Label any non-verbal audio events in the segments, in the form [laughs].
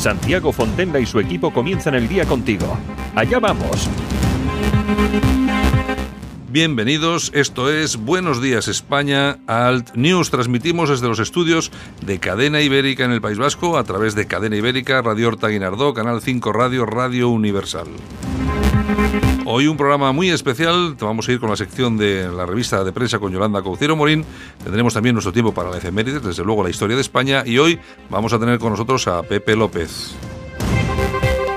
Santiago Fontenla y su equipo comienzan el día contigo. Allá vamos. Bienvenidos, esto es Buenos Días España, Alt News. Transmitimos desde los estudios de Cadena Ibérica en el País Vasco a través de Cadena Ibérica, Radio Horta Guinardó, Canal 5 Radio, Radio Universal. Hoy un programa muy especial, vamos a ir con la sección de la revista de prensa con Yolanda Cauciero Morín, tendremos también nuestro tiempo para la efemérides, desde luego la historia de España, y hoy vamos a tener con nosotros a Pepe López.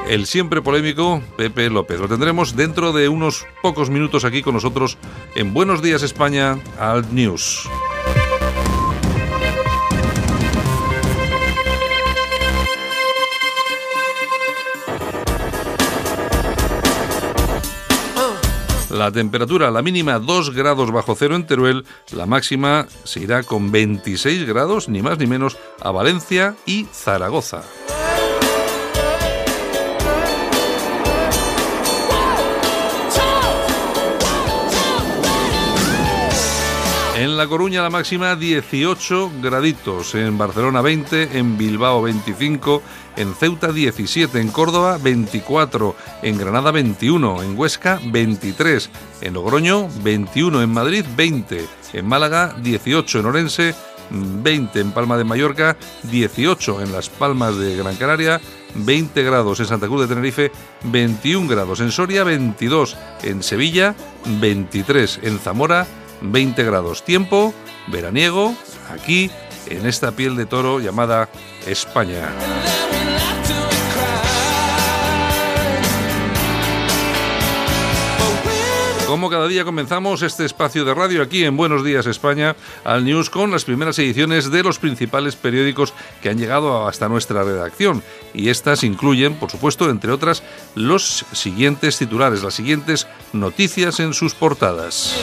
El siempre polémico Pepe López. Lo tendremos dentro de unos pocos minutos aquí con nosotros en Buenos Días España, Alt News. La temperatura, la mínima 2 grados bajo cero en Teruel, la máxima se irá con 26 grados, ni más ni menos, a Valencia y Zaragoza. En La Coruña la máxima 18 graditos, en Barcelona 20, en Bilbao 25, en Ceuta 17, en Córdoba 24, en Granada 21, en Huesca 23, en Logroño 21, en Madrid 20, en Málaga 18, en Orense 20, en Palma de Mallorca 18, en Las Palmas de Gran Canaria 20 grados, en Santa Cruz de Tenerife 21 grados, en Soria 22, en Sevilla 23, en Zamora 20 grados. Tiempo veraniego aquí en esta piel de toro llamada España. Como cada día comenzamos este espacio de radio aquí en Buenos Días España al News con las primeras ediciones de los principales periódicos que han llegado hasta nuestra redacción. Y estas incluyen, por supuesto, entre otras, los siguientes titulares, las siguientes noticias en sus portadas.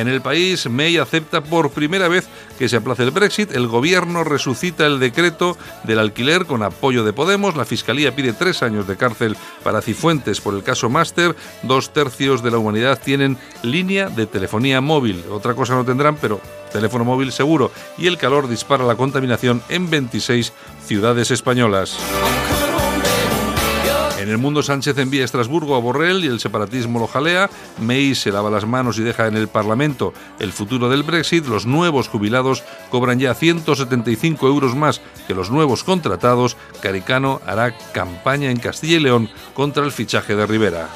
En el país, May acepta por primera vez que se aplace el Brexit, el gobierno resucita el decreto del alquiler con apoyo de Podemos, la Fiscalía pide tres años de cárcel para Cifuentes por el caso Master, dos tercios de la humanidad tienen línea de telefonía móvil, otra cosa no tendrán, pero teléfono móvil seguro, y el calor dispara la contaminación en 26 ciudades españolas. En el mundo Sánchez envía a Estrasburgo a Borrell y el separatismo lo jalea. May se lava las manos y deja en el Parlamento el futuro del Brexit. Los nuevos jubilados cobran ya 175 euros más que los nuevos contratados. Caricano hará campaña en Castilla y León contra el fichaje de Rivera.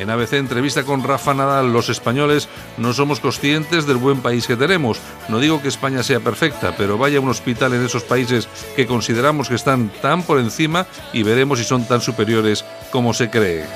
En ABC entrevista con Rafa Nadal, los españoles no somos conscientes del buen país que tenemos. No digo que España sea perfecta, pero vaya a un hospital en esos países que consideramos que están tan por encima y veremos si son tan superiores como se cree.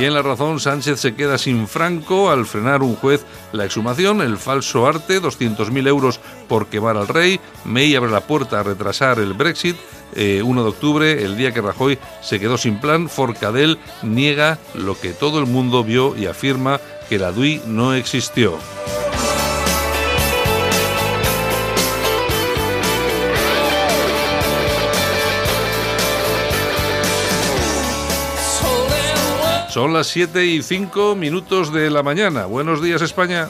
Y en la razón, Sánchez se queda sin franco al frenar un juez la exhumación, el falso arte, 200.000 euros por quemar al rey, May abre la puerta a retrasar el Brexit, 1 eh, de octubre, el día que Rajoy se quedó sin plan, Forcadell niega lo que todo el mundo vio y afirma que la DUI no existió. Son las 7 y 5 minutos de la mañana. Buenos días España.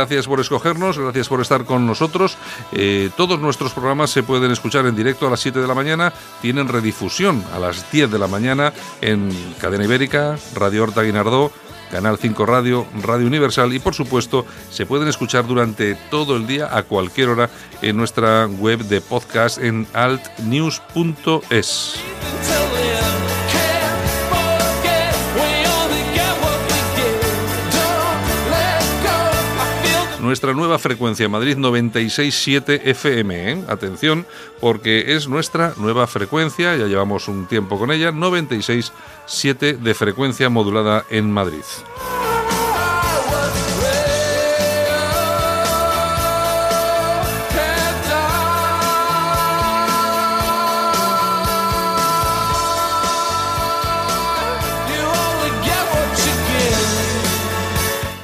Gracias por escogernos, gracias por estar con nosotros. Eh, todos nuestros programas se pueden escuchar en directo a las 7 de la mañana, tienen redifusión a las 10 de la mañana en Cadena Ibérica, Radio Horta Guinardó, Canal 5 Radio, Radio Universal y por supuesto se pueden escuchar durante todo el día a cualquier hora en nuestra web de podcast en altnews.es. nuestra nueva frecuencia Madrid 96.7 FM. ¿eh? Atención, porque es nuestra nueva frecuencia, ya llevamos un tiempo con ella, 96.7 de frecuencia modulada en Madrid.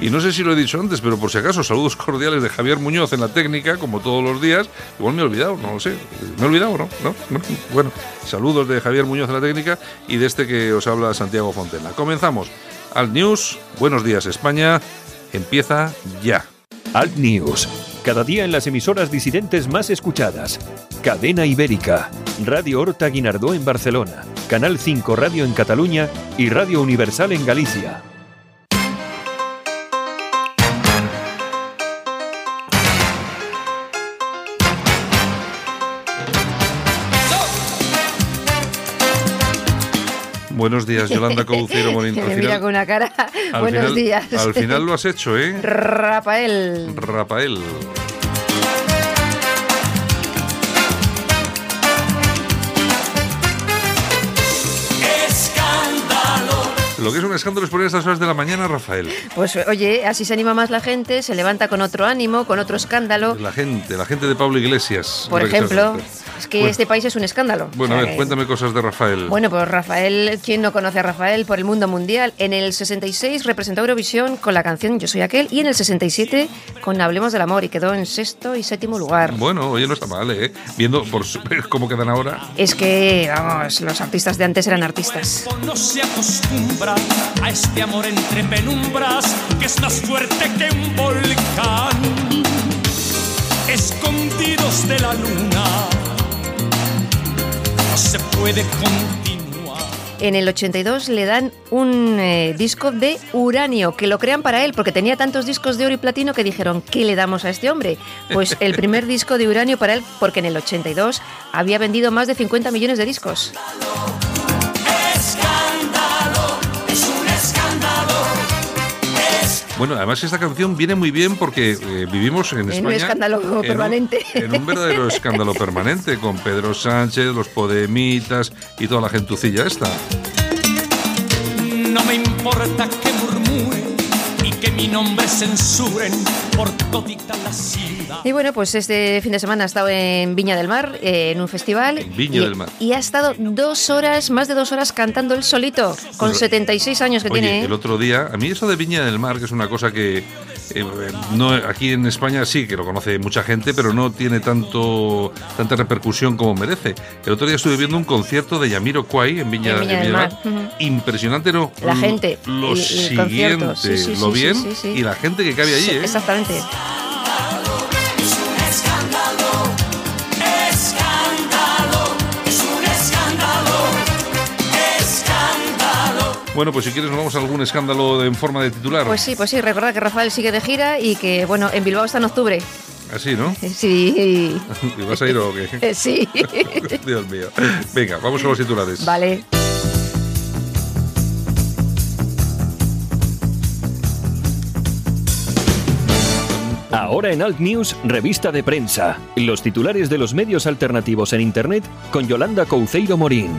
Y no sé si lo he dicho antes, pero por si acaso, saludos [laughs] cordiales de Javier Muñoz en la técnica, como todos los días. Igual me he olvidado, no lo sé. ¿Me he olvidado no? ¿No? Bueno, saludos de Javier Muñoz en la técnica y de este que os habla Santiago Fontena. Comenzamos. Alt News, buenos días España, empieza ya. Alt News, cada día en las emisoras disidentes más escuchadas. Cadena Ibérica, Radio Horta Guinardó en Barcelona, Canal 5 Radio en Cataluña y Radio Universal en Galicia. Buenos días, Yolanda Couceiro Morín. Me [laughs] mira con una cara. Buenos días. Al final lo has hecho, ¿eh? [laughs] Rafael. Rafael. Lo que es un escándalo es poner estas horas de la mañana, Rafael. Pues oye, así se anima más la gente, se levanta con otro ánimo, con otro escándalo. La gente, la gente de Pablo Iglesias. Por ejemplo. Es que este país es un escándalo. Bueno, a ver, cuéntame cosas de Rafael. Bueno, pues Rafael, ¿quién no conoce a Rafael por el mundo mundial? En el 66 representó Eurovisión con la canción Yo soy aquel y en el 67 con Hablemos del amor y quedó en sexto y séptimo lugar. Bueno, oye, no está mal, ¿eh? Viendo por [laughs] cómo quedan ahora. Es que, vamos, los artistas de antes eran artistas. No se acostumbra a este amor entre penumbras que es más fuerte que un volcán. Escondidos de la luna se puede continuar. En el 82 le dan un eh, disco de uranio, que lo crean para él, porque tenía tantos discos de oro y platino que dijeron, ¿qué le damos a este hombre? Pues el primer [laughs] disco de uranio para él, porque en el 82 había vendido más de 50 millones de discos. Bueno, además esta canción viene muy bien porque eh, vivimos en, España. En un escándalo permanente. en un verdadero [laughs] escándalo permanente, con Pedro Sánchez, los Podemitas y toda la gentucilla esta. No me importa que murmuren y que mi nombre censuren por todita la. Y bueno, pues este fin de semana ha estado en Viña del Mar, eh, en un festival. En Viña y, del Mar. Y ha estado dos horas, más de dos horas cantando él solito, con Pues, 76 años que Oye, tiene. ¿eh? el otro día, a mí eso de Viña del Mar, que es una cosa que eh, no aquí en España sí que lo conoce mucha gente, pero no tiene tanto tanta repercusión como merece. El otro día estuve viendo un concierto de Yamiro Kwai en Viña, En Viña en del Viña Mar, ujú. Impresionante, ¿no? La gente, Lo el- el siguiente, sí, sí, lo sí, bien y la gente que cabe allí, ¿eh? Exactamente. Bueno, pues si quieres nos vamos a algún escándalo en forma de titular. Pues sí, pues sí, recordad que Rafael sigue de gira y que, bueno, en Bilbao está en octubre. Así, ¿no? [laughs] Sí. [laughs] ¿Y vas a ir o qué? [laughs] Eh, Sí. Dios mío. Venga, vamos con los titulares. Vale. Ahora en Alt News, revista de prensa. Los titulares de los medios alternativos en Internet con Yolanda Couceiro Morín.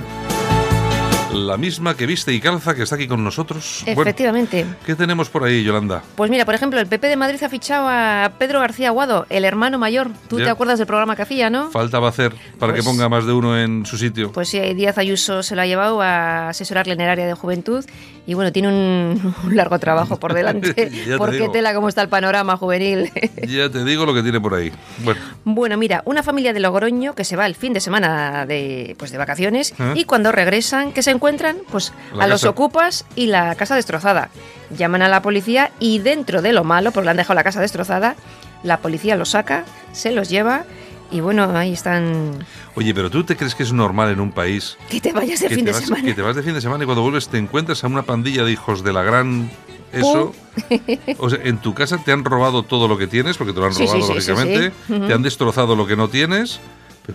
La misma que viste y calza que está aquí con nosotros. Bueno, Efectivamente. ¿Qué tenemos por ahí, Yolanda? Pues mira, por ejemplo, el PP de Madrid ha fichado a Pedro García Aguado, el hermano mayor. Tú te acuerdas del programa que hacía, ¿no? Falta va a hacer para que Pues- ponga más de uno en su sitio. Pues sí, Díaz Ayuso se lo ha llevado a asesorarle en el área de juventud y bueno, tiene un, un largo trabajo por [laughs] delante. Te porque tela cómo está el panorama juvenil. [laughs] Ya te digo lo que tiene por ahí. Bueno, Bueno, mira, una familia de Logroño que se va el fin de semana de, pues de vacaciones ¿Eh? y cuando regresan, que se encuentran? Pues La a los casa. ocupas y la casa destrozada. Llaman a la policía y dentro de lo malo, porque le han dejado la casa destrozada, la policía los saca, se los lleva y bueno, ahí están... oye, pero ¿tú te crees que es normal en un país Que te vayas de fin de vas, semana. que te vas de fin de semana y cuando vuelves te encuentras a una pandilla de hijos de la gran... Eso, [laughs] o sea, en tu casa te han robado todo lo que tienes, porque te lo han robado, sí, sí, lógicamente, sí. Ujú. te han destrozado lo que no tienes,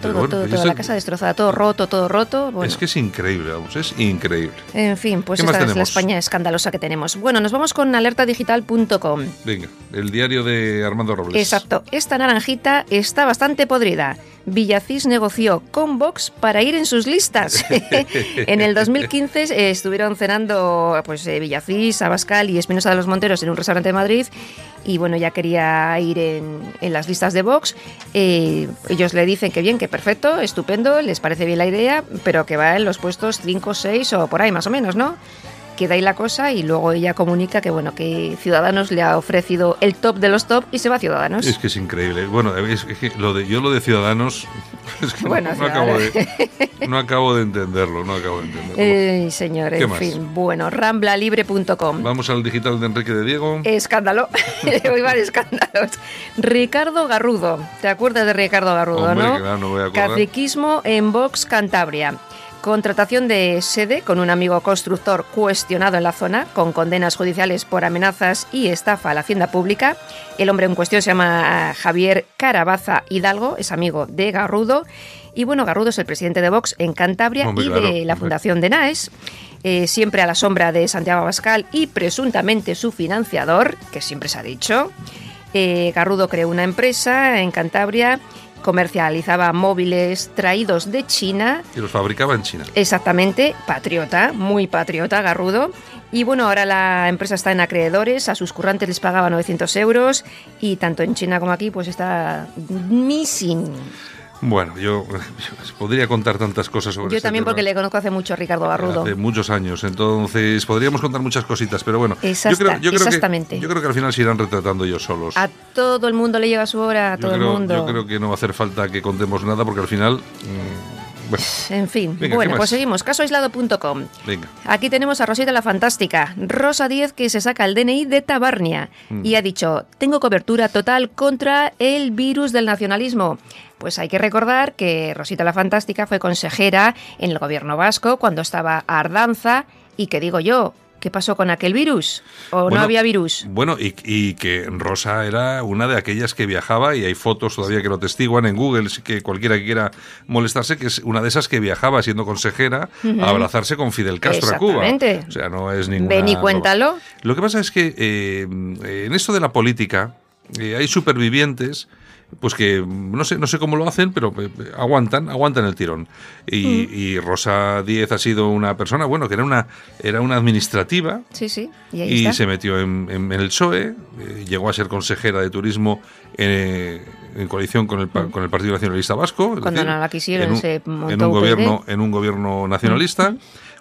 todo, bueno, todo, pues esto- la casa destrozada, todo roto, todo roto. Bueno. Es que es increíble, vamos, es increíble. En fin, pues ¿Qué más esta es la? España escandalosa que tenemos. Bueno, nos vamos con alertadigital.com. Venga, el diario de Armando Robles. Exacto, esta naranjita está bastante podrida. Villacís negoció con Vox para ir en sus listas. [laughs] en el 2015 eh, estuvieron cenando pues eh, Villacís, Abascal y Espinosa de los Monteros en un restaurante de Madrid y bueno, ya quería ir en, en las listas de Vox. Eh, ellos le dicen que bien, que perfecto, estupendo, les parece bien la idea, pero que va en los puestos 5, 6 o por ahí más o menos, ¿no? Queda ahí la cosa y luego ella comunica que bueno que Ciudadanos le ha ofrecido el top de los top y se va a Ciudadanos. Es que es increíble. Bueno, es que lo de, yo lo de Ciudadanos, [laughs] es que Bueno, no, no acabo de, no acabo de entenderlo, no acabo de entenderlo. Eh, señor, ¿Qué en más? fin. Bueno, ramblalibre.com. Vamos al digital de Enrique de Diego. Escándalo. [laughs] [laughs] Hoy van escándalos. Ricardo Garrudo. ¿Te acuerdas de Ricardo Garrudo, Hombre, no? claro, no voy a. Caciquismo en Vox Cantabria. Contratación de sede con un amigo constructor cuestionado en la zona, con condenas judiciales por amenazas y estafa a la hacienda pública. El hombre en cuestión se llama Javier Carabaza Hidalgo, es amigo de Garrudo. Y bueno, Garrudo es el presidente de Vox en Cantabria Hombre, y claro, de la hombre. Fundación de NAES. eh, siempre a la sombra de Santiago Abascal y presuntamente su financiador, que siempre se ha dicho. Eh, Garrudo creó una empresa en Cantabria, comercializaba móviles traídos de China, Y los fabricaba en China. exactamente, patriota, muy patriota, Garrudo. Y bueno, ahora la empresa está en acreedores, a sus currantes les pagaba 900 euros y tanto en China como aquí pues está missing. Bueno, yo, [laughs] podría contar tantas cosas sobre Yo este también tema. porque le conozco hace mucho a Ricardo Garrudo. Hace muchos años, entonces podríamos contar muchas cositas, pero bueno, Exacta- yo creo, yo creo exactamente. que yo creo que al final se irán retratando ellos solos. A todo el mundo le llega su hora, a yo, todo creo, el mundo. yo creo que no va a hacer falta que contemos nada porque al final, mm, bueno, En fin, Venga, ¿qué bueno, pues seguimos. Casoaislado.com. venga. Aquí tenemos a Rosita la Fantástica, Rosa 10 que se saca el DNI de Tabarnia Mm. y ha dicho, tengo cobertura total contra el virus del nacionalismo. Pues hay que recordar que Rosita la Fantástica fue consejera en el gobierno vasco cuando estaba Ardanza y que digo yo, ¿qué pasó con aquel virus? ¿O no había virus? Bueno, y, y que Rosa era una de aquellas que viajaba, y hay fotos todavía que lo testiguan en Google, que cualquiera que quiera molestarse, que es una de esas que viajaba siendo consejera a abrazarse con Fidel Castro a Cuba. Exactamente. O sea, no es ninguna. Ven y cuéntalo. Lo que pasa es que eh, en esto de la política eh, hay supervivientes pues que no sé no sé cómo lo hacen pero eh, aguantan aguantan el tirón y, Mm. y Rosa Díez ha sido una persona bueno que era una era una administrativa Sí, sí. Y ahí y está. se metió en, en- en el PSOE, eh, llegó a ser consejera de turismo eh, en coalición con el, pa- con el Partido Nacionalista Vasco. Mm. Cuando no la quisieron, en un, se montó en un gobierno En un gobierno nacionalista.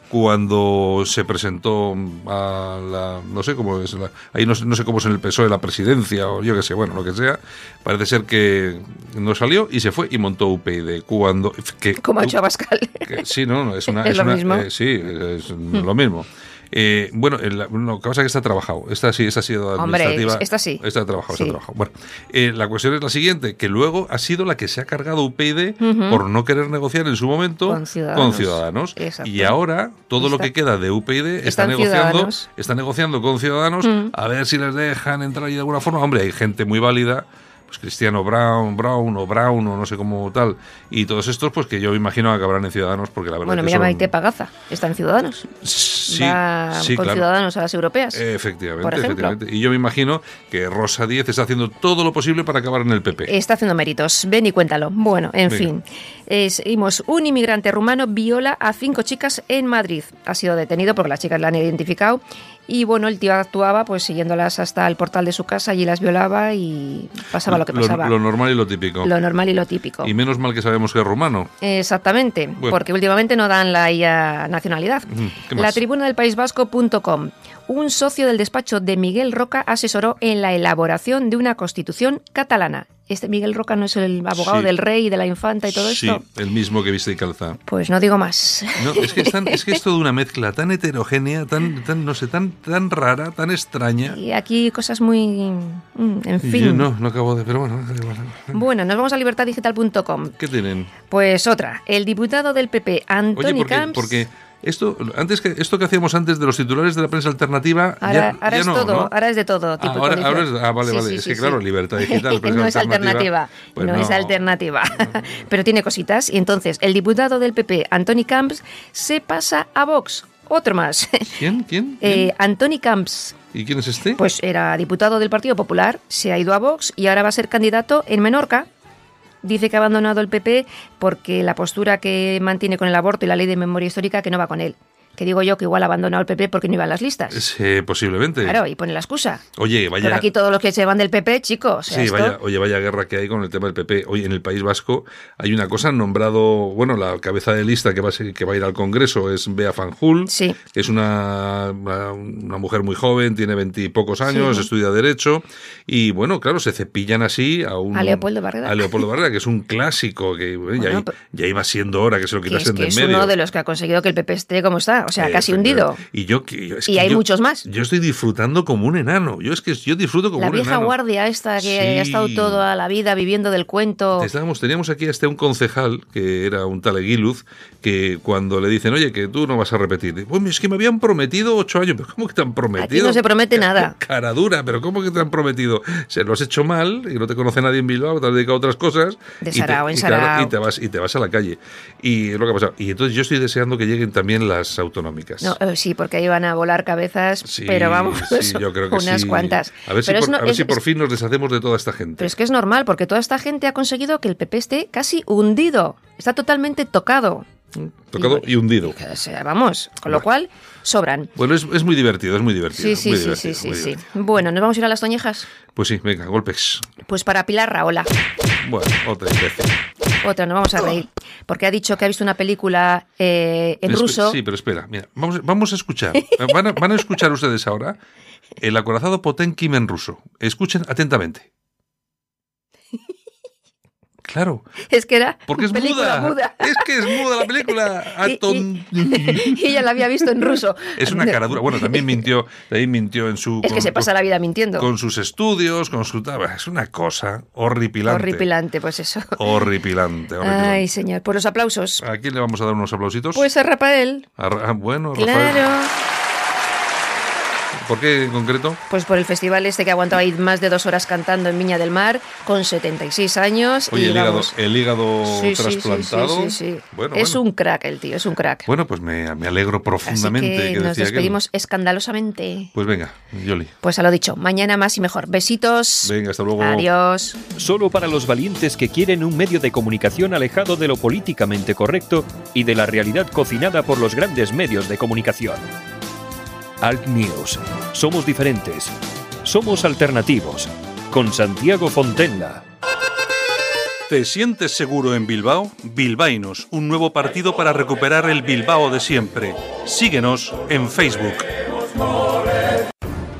Cuando se presentó a la. No sé cómo es. la- ahí no, no sé cómo es en el PSOE la presidencia o yo qué sé, bueno, lo que sea. Parece ser que no salió y se fue y montó UPyD. Cuando. Que, Como ha hecho Abascal. sí, no, no, es una. [laughs] Es lo una- mismo. eh, sí, es lo mismo. Eh, bueno, que pasa es que está trabajado. Esta sí, esta ha sido Hombre, administrativa. esta sí. Esta ha trabajado, Sí. trabajado. Bueno, eh, la cuestión es la siguiente, que luego ha sido la que se ha cargado UPyD por no querer negociar en su momento Con Ciudadanos. con Ciudadanos. Y ahora todo lo Está- que queda de UPyD está negociando, está negociando con Ciudadanos a ver si les dejan entrar ahí de alguna forma. Hombre, hay gente muy válida pues Cristiano Brown, Brown o Brown o no sé cómo tal, y todos estos, pues que yo imagino que acabarán en Ciudadanos, porque la verdad Bueno, que mira son- Maite Pagaza, está en Ciudadanos. Sí, Va sí, con claro. Ciudadanos a las europeas. Efectivamente, por ejemplo. efectivamente. Y yo me imagino que Rosa Díez está haciendo todo lo posible para acabar en el PP. Está haciendo méritos. Ven y cuéntalo. Bueno, en Venga. fin. Eh, seguimos. Un inmigrante rumano viola a cinco chicas en Madrid. Ha sido detenido porque las chicas la han identificado. Y bueno, el tío actuaba pues siguiéndolas hasta el portal de su casa y las violaba y pasaba lo que pasaba. Lo, normal y lo típico. Lo normal y lo típico. Y menos mal que sabemos que es rumano. Exactamente, porque últimamente no dan la nacionalidad. La tribuna del País Vasco.com. Un socio del despacho de Miguel Roca asesoró en la elaboración de una constitución catalana. ¿Este Miguel Roca no es el abogado Sí. del rey, de la infanta y todo sí, esto? el mismo que viste y calza. Pues no digo más. No, es que es, tan- es que es toda una mezcla tan heterogénea, tan, tan no sé, tan, tan rara, tan extraña. Y aquí cosas muy... mm, En fin. yo no, no acabo de. Pero bueno. Bueno, nos vamos a libertadigital.com. ¿qué tienen? Pues otra. El diputado del PP, Oye, Antoni porque, Camps... porque Esto, antes que, esto que hacíamos antes de los titulares de la prensa alternativa. Ahora, ya, ahora ya es no, todo, ¿no? ahora es de todo. Tipo ahora, de ahora es, condición. ah, vale, Sí, vale. sí, es sí, que, sí. claro, libertad [laughs] digital. no es alternativa. Pues no, es alternativa. [laughs] Pero tiene cositas. Y entonces, el diputado del PP, Antoni Camps, se pasa a Vox. Otro más. ¿Quién? [laughs] ¿Quién? ¿Quién? Eh, Antoni Camps, ¿Y quién es este? pues era diputado del Partido Popular, se ha ido a Vox y ahora va a ser candidato en Menorca. Dice que ha abandonado el PP porque la postura que mantiene con el aborto y la ley de memoria histórica que no va con él. Que digo yo que igual ha abandonado el PP porque no iba a las listas. Sí, posiblemente. Claro, y pone la excusa. Oye, vaya. Pero aquí todos los que se van del PP, chicos. o sea, Sí, esto- vaya, oye, vaya guerra que hay con el tema del PP. Hoy en el País Vasco hay una cosa, han nombrado, bueno, la cabeza de lista que va a, ser- que va a ir al Congreso es Bea Fanjul, Sí. que es una, una, mujer muy joven, tiene veintipocos años, Sí. estudia Derecho, y bueno, claro, se cepillan así a un... A Leopoldo Barreda. A Leopoldo que es un clásico, que bueno, ya, Bueno, iba siendo hora que se lo que es, quitasen que de es en medio. uno de los que ha conseguido que el PP esté como está. O sea, Eh, casi hundido. Y yo, es Y que hay yo- muchos más. Yo estoy disfrutando como un enano. Yo es que yo disfruto como La un vieja enano. guardia esta que Sí. ha estado toda la vida viviendo del cuento. Estábamos, teníamos aquí hasta un concejal, que era un tal Eguiluz, que cuando le dicen, oye, que tú no vas a repetir, pues es que me habían prometido ocho años, pero ¿cómo que te han prometido? Aquí no se promete nada. Cara dura, pero ¿cómo que te han prometido? Se lo has hecho mal y no te conoce nadie en Bilbao, te has dedicado a otras cosas. De y te- sarao en y sarao. y te vas y te vas a la calle. Y es lo que ha pasado. Y entonces yo estoy deseando que lleguen también las autonómicas. No, eh, sí, porque ahí van a volar cabezas, Sí, pero vamos, sí, [laughs] yo creo que unas sí. cuantas. A ver, si Pero por, no- a ver es- si por fin nos deshacemos de toda esta gente. Pero es que es normal, porque toda esta gente ha conseguido que el PP esté casi hundido. Está totalmente tocado. Tocado y hundido. O sea, vamos, con lo cual, sobran. Bueno, es, es muy divertido, es muy divertido. Sí, sí, muy sí, divertido, sí, sí, sí. Bueno, ¿nos vamos a ir a las toñejas? Pues sí, venga, golpes. Pues para Pilar Raola. Bueno, otra imbécil. Otra, nos vamos a reír. Porque ha dicho que ha visto una película eh, en Espe- ruso. Sí, pero espera, mira, vamos, vamos a escuchar. Van a, van a escuchar ustedes ahora el acorazado Potenkim en ruso. Escuchen atentamente. Claro, Es que era porque es película muda. muda. Es que es muda la película. [laughs] [laughs] Y- ella la había visto en ruso. Es una cara dura. Bueno, también [laughs] mintió, también mintió en su. Es que se pasa la vida mintiendo. Con sus estudios, con su. Es una cosa horripilante. Horripilante, pues eso. Horripilante. horripilante. Ay, señor. Por los aplausos. ¿A quién le vamos a dar unos aplausitos? Pues a Rafael. A Ra- ah, bueno, Rafael. Claro. ¿Por qué en concreto? Pues por el festival este que ha aguantado ahí más de dos horas cantando en Viña del Mar, con 76 años. Oye, y el hígado, el hígado Sí, sí, sí, trasplantado. sí, sí, sí. Bueno, es bueno. un crack el tío, es un crack. Bueno, pues me, me alegro Así profundamente que, nos decía aquel. despedimos escandalosamente. Pues venga, Yoli. Pues a lo dicho, mañana más y mejor. Besitos. Venga, hasta luego. Adiós. Solo para los valientes que quieren un medio de comunicación alejado de lo políticamente correcto y de la realidad cocinada por los grandes medios de comunicación. Alt News. Somos diferentes. Somos alternativos. Con Santiago Fontenla. ¿Te sientes seguro en Bilbao? Bilbainos, un nuevo partido para recuperar el Bilbao de siempre. Síguenos en Facebook.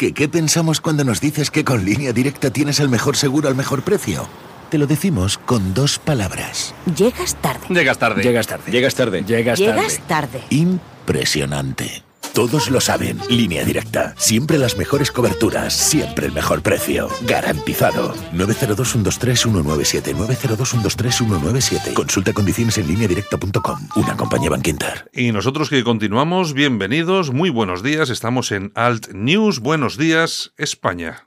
¿Qué, ¿Qué pensamos cuando nos dices que con línea directa tienes el mejor seguro al mejor precio? Te lo decimos con dos palabras. Llegas tarde. Llegas tarde. Llegas tarde. Llegas tarde. Llegas Llegas tarde. tarde. Impresionante. Todos lo saben. Línea directa. Siempre las mejores coberturas. Siempre el mejor precio. Garantizado. 902-123-197. 902-123-197. Consulta condiciones en línea directa.com. Una compañía Banquinter. Y nosotros que continuamos, bienvenidos, muy buenos días. Estamos en Alt News. Buenos días, España.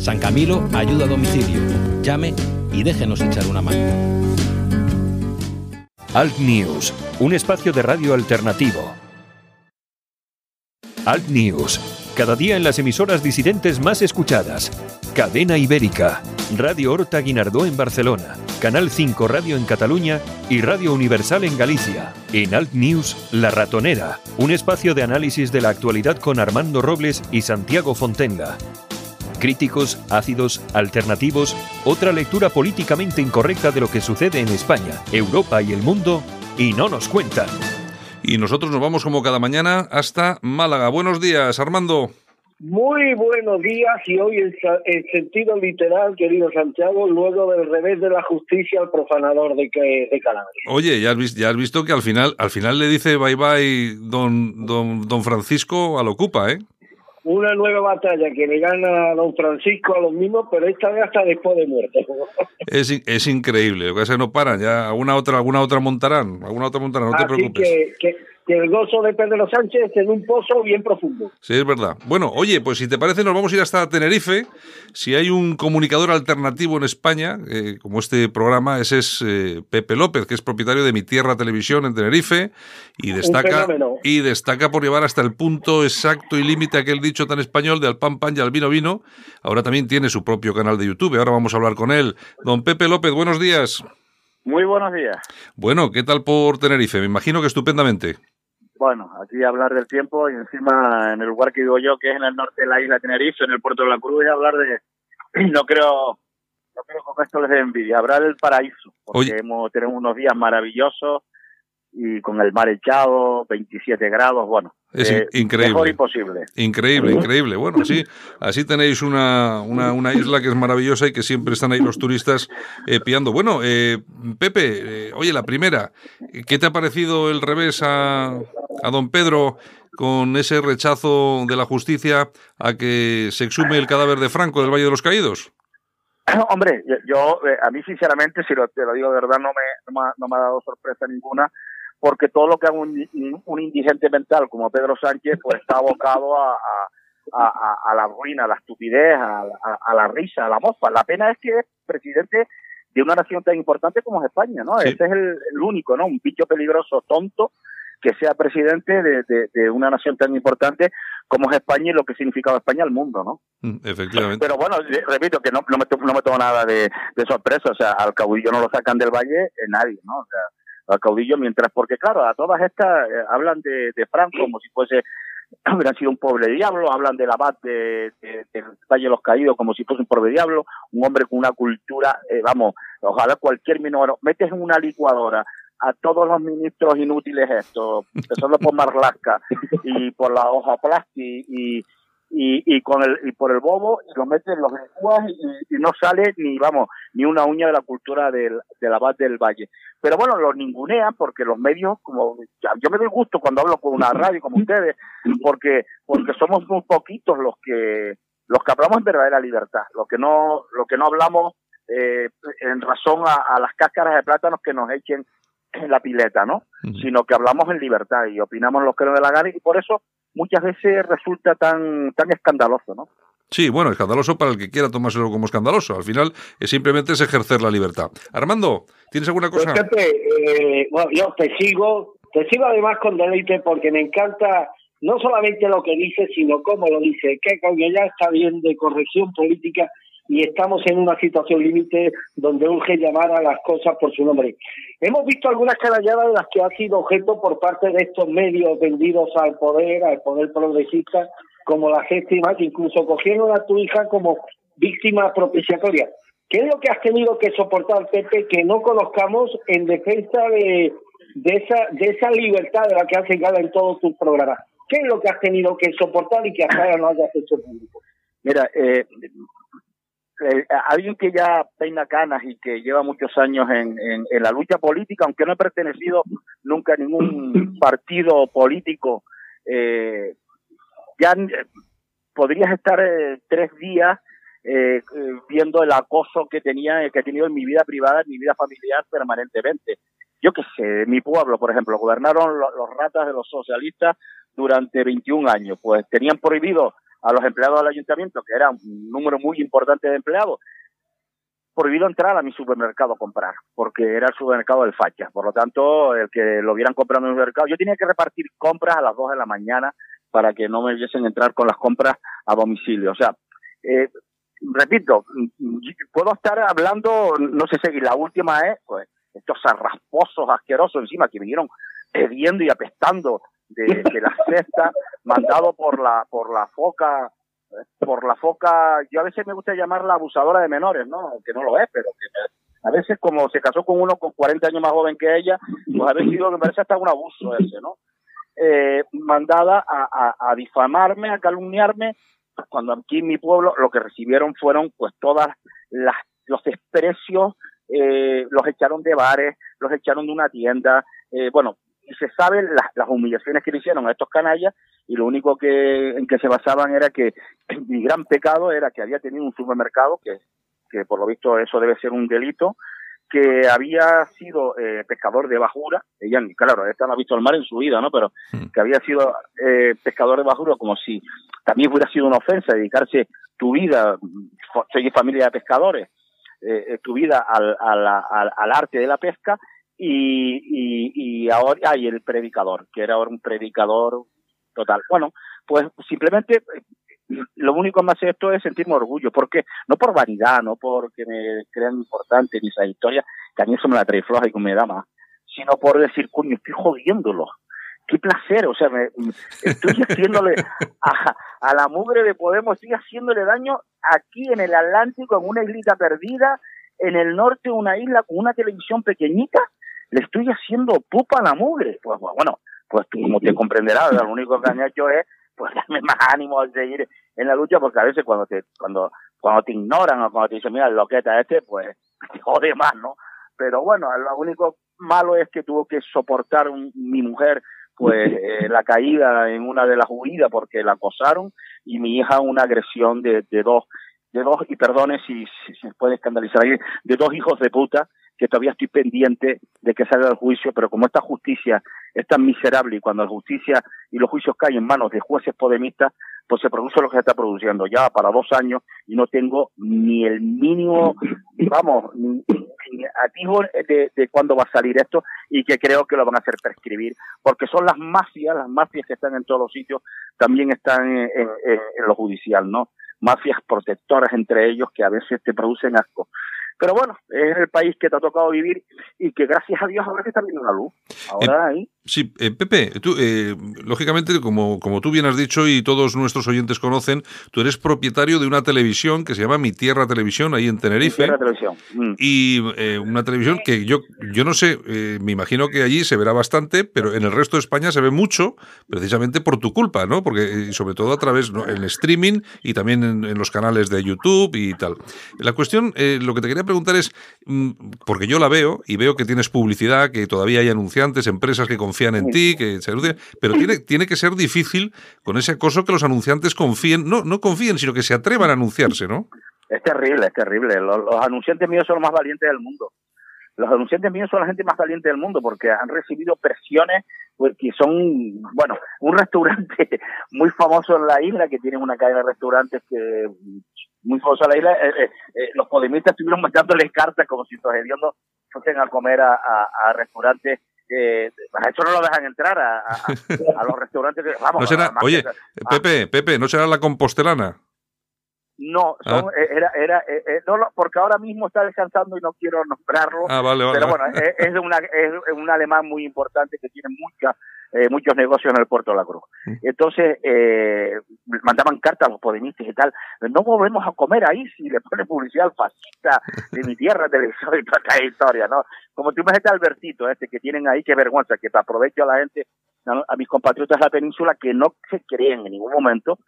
San Camilo ayuda a domicilio. Llame y déjenos echar una mano. Alt News, un espacio de radio alternativo Alt News, cada día en las emisoras disidentes más escuchadas. Cadena Ibérica, Radio Horta Guinardó en Barcelona, Canal 5 Radio en Cataluña y Radio Universal en Galicia. En Alt News, La Ratonera, un espacio de análisis de la actualidad con Armando Robles y Santiago Fontenga. Críticos, ácidos, alternativos, otra lectura políticamente incorrecta de lo que sucede en España, Europa y el mundo, y no nos cuentan. Y nosotros nos vamos como cada mañana hasta Málaga. Buenos días, Armando. Muy buenos días y hoy en, en, sentido literal, querido Santiago, luego del revés de la justicia al profanador de, de Calabria. Oye, ya has, visto, ya has visto que al final, al final le dice bye bye don, don, don Francisco al Ocupa, ¿eh? Una nueva batalla que le gana a don Francisco a los mismos, pero esta vez hasta después de muerte. [laughs] Es, es increíble, lo que no paran, ya alguna otra, alguna otra montarán, alguna otra montarán, no te preocupes. Que, que, que, el gozo de Pedro Sánchez en un pozo bien profundo. Sí, es verdad. Bueno, oye, pues si te parece nos vamos a ir hasta Tenerife. Si hay un comunicador alternativo en España, eh, como este programa, ese es eh, Pepe López, que es propietario de Mi Tierra Televisión en Tenerife y destaca, y destaca por llevar hasta el punto exacto y límite aquel dicho tan español de al pan pan y al vino vino. Ahora también tiene su propio canal de YouTube. Ahora vamos a hablar con él. Don Pepe López, buenos días. Muy buenos días. Bueno, ¿qué tal por Tenerife? Me imagino que estupendamente. Bueno, aquí hablar del tiempo y encima en el lugar que vivo yo, que es en el norte de la isla de Tenerife, en el puerto de la Cruz, y hablar de... [clears throat] No creo, no creo que con esto les dé envidia. Habrá el paraíso, porque Oye. hemos, tenemos unos días maravillosos y con el mar echado, 27 grados, bueno. Es eh, increíble. Mejor imposible. Increíble, increíble. Bueno, sí, así tenéis una, una, una, isla que es maravillosa y que siempre están ahí los turistas eh, pillando. Bueno, eh, Pepe, eh, oye, la primera, ¿qué te ha parecido el revés a, a don Pedro con ese rechazo de la justicia a que se exhume el cadáver de Franco del Valle de los Caídos? [laughs] Hombre, yo, eh, a mí sinceramente, si lo, te lo digo de verdad, no me, no me, ha, no me ha dado sorpresa ninguna porque todo lo que haga un, un, indigente mental como Pedro Sánchez, pues está abocado a, a, a, a la ruina, a la estupidez, a, a, la risa, a la mofa. La pena es que es presidente de una nación tan importante como es España, ¿no? Sí. Este es el, el, único, ¿no? Un bicho peligroso, tonto, que sea presidente de, de, de, una nación tan importante como es España y lo que significaba España al mundo, ¿no? Mm, Efectivamente. Pero bueno, repito que no, no, me, no me tomo nada de, de sorpresa, o sea, al caudillo no lo sacan del valle eh, nadie, ¿no? O sea, al caudillo, mientras, porque claro, a todas estas eh, hablan de, de, Franco como si fuese, [clears throat] hubieran sido un pobre diablo, hablan del abad de, de, del Valle de los Caídos como si fuese un pobre diablo, un hombre con una cultura, eh, vamos, ojalá cualquier minero, metes en una licuadora a todos los ministros inútiles estos, empezando por Marlasca y por la hoja plasti y, y, y con el y por el bobo y lo meten los licúas y, no sale ni vamos ni una uña de la cultura del, del abad del valle. Pero bueno los ningunean porque los medios como yo me doy gusto cuando hablo con una radio como ustedes porque porque somos muy poquitos los que los que hablamos en verdadera libertad los que no los que no hablamos eh, en razón a las cáscaras de plátanos que nos echen en la pileta, ¿no? Uh -huh. Sino que hablamos en libertad y opinamos lo que nos dé la gana y por eso muchas veces resulta tan tan escandaloso, ¿no? Sí, bueno, escandaloso para el que quiera tomárselo como escandaloso. Al final es simplemente es ejercer la libertad. Armando, ¿tienes alguna cosa? Pues, Pepe, eh, bueno, yo te sigo, te sigo además con deleite porque me encanta no solamente lo que dice, sino cómo lo dice, que coño ya está bien de corrección política y estamos en una situación límite donde urge llamar a las cosas por su nombre. Hemos visto algunas canalladas de las que ha sido objeto por parte de estos medios vendidos al poder, al poder progresista, como la séptima, que incluso cogieron a tu hija como víctima propiciatoria. ¿Qué es lo que has tenido que soportar, Pepe, que no conozcamos en defensa de, de, esa, de esa libertad de la que haces gala en todos tus programas? ¿Qué es lo que has tenido que soportar y que hasta ahora no hayas hecho público? Mira, eh, eh, alguien que ya peina canas y que lleva muchos años en, la lucha política, aunque no he pertenecido nunca a ningún partido político, eh, ya eh, podrías estar eh, tres días eh, viendo el acoso que tenía, que he tenido en mi vida privada, en mi vida familiar permanentemente. Yo qué sé, mi pueblo, por ejemplo, gobernaron los ratas de los socialistas durante 21 años, pues tenían prohibido a los empleados del ayuntamiento, que era un número muy importante de empleados, prohibido entrar a mi supermercado a comprar, porque era el supermercado del Facha. Por lo tanto, el que lo vieran comprando en el mercado, yo tenía que repartir compras a las 2 de la mañana para que no me viesen entrar con las compras a domicilio. O sea, eh, repito, puedo estar hablando, no sé si la última es, pues, estos arrasposos asquerosos encima que vinieron hediendo y apestando de, la cesta, mandado por la, por la foca, por la foca, yo a veces me gusta llamarla abusadora de menores, ¿no? Que no lo es, pero que a veces como se casó con uno con 40 años más joven que ella, pues a veces me parece hasta un abuso ese, ¿no? Eh, mandada a, a, difamarme, a calumniarme, cuando aquí en mi pueblo lo que recibieron fueron pues todas las los desprecios, eh, los echaron de bares, los echaron de una tienda, eh, bueno, y se saben las, las humillaciones que le hicieron a estos canallas y lo único que en que se basaban era que [laughs] mi gran pecado era que había tenido un supermercado que que por lo visto eso debe ser un delito que había sido eh, pescador de bajura, ella, claro, esta no ha visto el mar en su vida, ¿no? Pero hmm. que había sido eh, pescador de bajura como si también hubiera sido una ofensa dedicarse tu vida, soy familia de pescadores, eh, eh tu vida al, al, al, arte de la pesca y, y, y ahora hay el predicador, que era ahora un predicador total. Bueno, pues simplemente lo único más esto es sentirme orgullo, porque no por vanidad, no porque me crean importante ni esa historia, que a mí eso me la trae floja y me da más, sino por decir, coño, estoy jodiéndolo. Qué placer, o sea, me, estoy [laughs] haciéndole a, a, la mugre de Podemos, estoy haciéndole daño aquí en el Atlántico, en una islita perdida, en el norte, una isla con una televisión pequeñita, le estoy haciendo pupa a la mugre. Pues bueno, pues como te comprenderás, [laughs] lo único que han hecho es pues darme más ánimo al seguir en la lucha porque a veces cuando te cuando cuando te ignoran o cuando te dicen mira lo que está este pues [laughs] te jode más no pero bueno lo único malo es que tuvo que soportar mi mujer pues [laughs] eh, la caída en una de las huidas porque la acosaron y mi hija una agresión de, de dos de dos y perdone si, si se puede escandalizar ahí de dos hijos de puta que todavía estoy pendiente de que salga el juicio, pero como esta justicia es tan miserable y cuando la justicia y los juicios caen en manos de jueces podemistas, pues se produce lo que se está produciendo ya para dos años y no tengo ni el mínimo, vamos, ni, ni de, cuándo va a salir esto y que creo que lo van a hacer prescribir, porque son las mafias, las mafias que están en todos los sitios, también están en lo judicial, ¿no? Mafias protectoras entre ellos que a veces te producen asco. Pero bueno, es el país que te ha tocado vivir y que gracias a Dios ahora que está viendo la luz. Ahora eh, ahí. Sí, eh, Pepe, tú, eh, lógicamente, como, como tú bien has dicho y todos nuestros oyentes conocen, tú eres propietario de una televisión que se llama Mi Tierra Televisión, ahí en Tenerife. Mi Tierra Televisión. Mm. Y una televisión que yo, yo no sé, me imagino que allí se verá bastante, pero en el resto de España se ve mucho, precisamente por tu culpa, ¿no? Porque, sobre todo a través del streaming y también en, en, los canales de YouTube y tal. La cuestión, lo que te quería preguntar es, mm, porque yo la veo y veo que tienes publicidad, que todavía hay anunciantes, empresas que confían en ti, que se pero tiene, tiene que ser difícil con ese acoso que los anunciantes confíen, no, no confíen, sino que se atrevan a anunciarse, ¿no? Es terrible, es terrible. Los, anunciantes míos son los más valientes del mundo. Los anunciantes míos son la gente más valiente del mundo porque han recibido presiones pues, que son, bueno, un restaurante [laughs] muy famoso en la isla que tiene una cadena de restaurantes que muy famosa la isla, eh, eh, eh, los podemistas estuvieron mandándoles [laughs] cartas como si estos hediondos fuesen a comer a, a, restaurantes eh, a eso no lo dejan entrar a, a [laughs] los restaurantes. Vamos, no será, oye, Pepe, Pepe, ¿no será la compostelana? No, son, ah. era, era, no, porque ahora mismo está descansando y no quiero nombrarlo. Ah, vale, vale. Pero bueno, es, es, una, es un alemán muy importante que tiene mucha eh, muchos negocios en el puerto de la Cruz. Entonces, eh, mandaban cartas a los podemistas y tal, no volvemos a comer ahí si le ponen publicidad fascista de mi tierra, de y toda esta historia, ¿no? Como tú me este Albertito, este que tienen ahí, qué vergüenza, que te aprovecho a la gente, a mis compatriotas de la península, que no se creen en ningún momento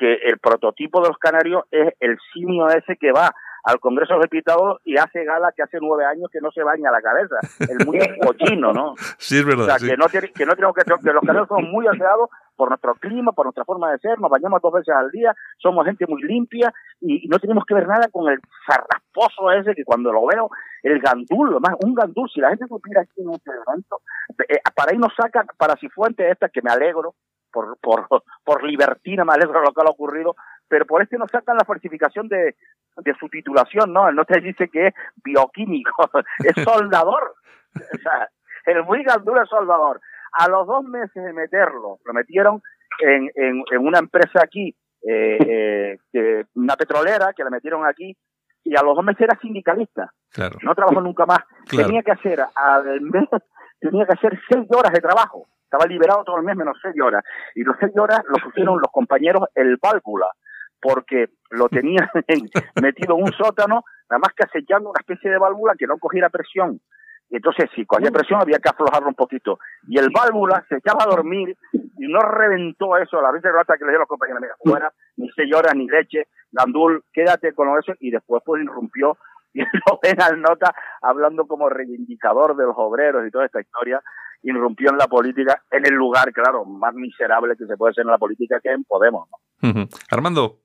que el prototipo de los canarios es el simio ese que va al Congreso de Diputados y hace gala que hace nueve años que no se baña la cabeza. El muy [laughs] cochino, ¿no? Sí, es verdad. O sea, que, no que no tenemos que, que los canarios somos muy aseados por nuestro clima, por nuestra forma de ser, nos bañamos dos veces al día, somos gente muy limpia y, no tenemos que ver nada con el zarrasposo ese que cuando lo veo, el gandul, más un gandul, si la gente supiera aquí en este eh, para ahí nos sacan para Cifuentes esta que me alegro, por, por, [laughs] por libertina alegro lo que ha ocurrido, pero por este nos sacan la falsificación de, de su titulación, ¿no? No te dice que es bioquímico, [laughs] es soldador. o sea, el muy gandura es soldador. A los dos meses de meterlo, lo metieron en, en, en una empresa aquí, eh, [laughs] eh, una petrolera, que la metieron aquí, y a los dos meses era sindicalista. Claro. No trabajó nunca más. Claro. Tenía que hacer al mes, tenía que hacer seis horas de trabajo. Estaba liberado todo el mes menos seis horas. Y los seis horas lo pusieron los compañeros el válvula, porque lo tenían [laughs] metido en un sótano, nada más que acechando una especie de válvula que no cogiera presión. Y entonces, si cogía presión, había que aflojarlo un poquito. Y el válvula se echaba a dormir y no reventó eso. La vez de rata que le dio los compañeros, mira, fuera, ni seis horas, ni leche, Gandul, quédate con eso. Y después, pues, irrumpió [laughs] y lo ven al nota hablando como reivindicador de los obreros y toda esta historia. Irrumpió en la política en el lugar, claro, más miserable que se puede ser en la política, que en Podemos. Armando,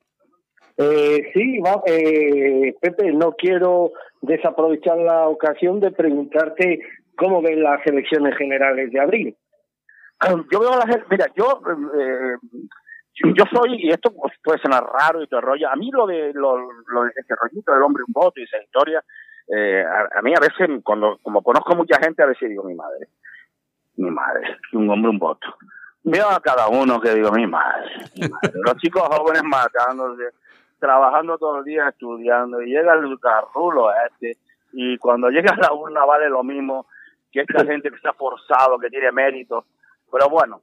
Eh, sí, va, eh, Pepe, no quiero desaprovechar la ocasión de preguntarte cómo ven las elecciones generales de abril. Yo veo a la gente, mira, yo, eh, yo, soy, y esto puede sonar raro y todo el rollo, a mí lo de lo, lo de ese rollito del hombre un voto y esa historia, eh, a, a mí a veces, cuando como conozco mucha gente, a veces digo, mi madre, mi madre, un hombre un voto. Veo a cada uno que digo, mi madre, mi madre. los chicos jóvenes matándose, trabajando todo el día estudiando, y llega el carrulo este, y cuando llega a la urna vale lo mismo que esta gente que está forzado, que tiene mérito. Pero bueno,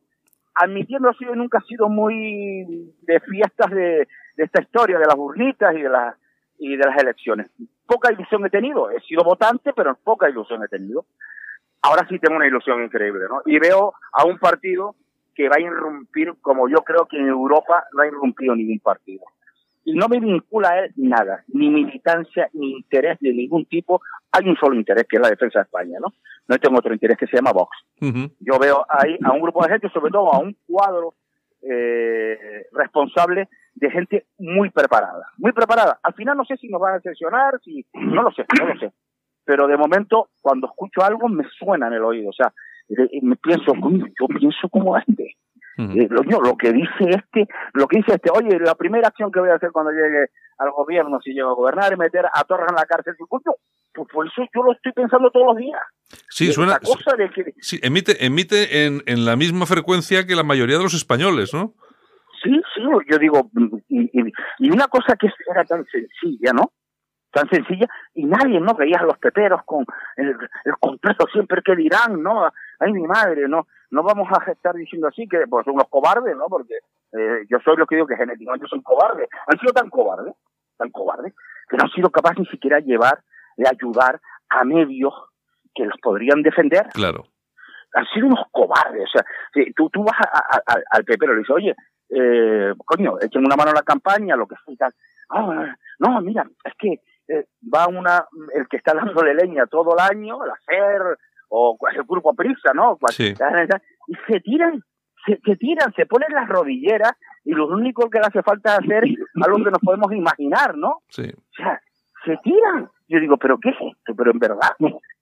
admitiendo así, nunca he sido muy de fiestas de, esta historia, de las burnitas y de las y de las elecciones. Poca ilusión he tenido, he sido votante, pero poca ilusión he tenido. Ahora sí tengo una ilusión increíble, ¿no? Y veo a un partido que va a irrumpir como yo creo que en Europa no ha irrumpido ningún partido. Y no me vincula a él nada, ni militancia, ni interés de ningún tipo. Hay un solo interés, que es la defensa de España, ¿no? No tengo otro interés que se llama Vox. Yo veo ahí a un grupo de gente, sobre todo a un cuadro eh, responsable de gente muy preparada, muy preparada. Al final no sé si nos van a decepcionar, si no lo sé, no lo sé. Pero de momento, cuando escucho algo, me suena en el oído. O sea, eh, me pienso, "Coño, yo pienso como este. Ujú. Eh, lo, lo que dice este, lo que dice este, oye, la primera acción que voy a hacer cuando llegue al gobierno, si llego a gobernar, es meter a Torres en la cárcel. Coño, pues por eso yo lo estoy pensando todos los días. Sí, De suena. cosa de que, Sí, emite, emite en, en la misma frecuencia que la mayoría de los españoles, ¿no? Sí, sí, yo digo, y, y- y una cosa que era tan sencilla, ¿no? Tan sencilla, y nadie, ¿no? Veías a los peperos con el, el siempre que dirán, ¿no? Ay, mi madre, ¿no? No vamos a estar diciendo así que pues son unos cobardes, ¿no? Porque eh, yo soy lo que digo que genéticamente son cobardes. Han sido tan cobardes, tan cobardes, que no han sido capaces ni siquiera llevar, de ayudar a medios que los podrían defender Claro. han sido unos cobardes. O sea, si tú, tú vas a- a- a- al pepero y le dices, oye, eh, coño, echen una mano a la campaña, lo que sea y tal. Ah, no, mira, es que eh, va una, el que está dándole leña todo el año, el hacer, o el grupo Prisa, ¿no? Sí. Y se tiran, se, se tiran, se ponen las rodilleras y lo único que le hace falta es hacer algo que nos podemos imaginar, ¿no? Sí. O sea, se tiran. Yo digo, ¿pero qué es esto? Pero en verdad,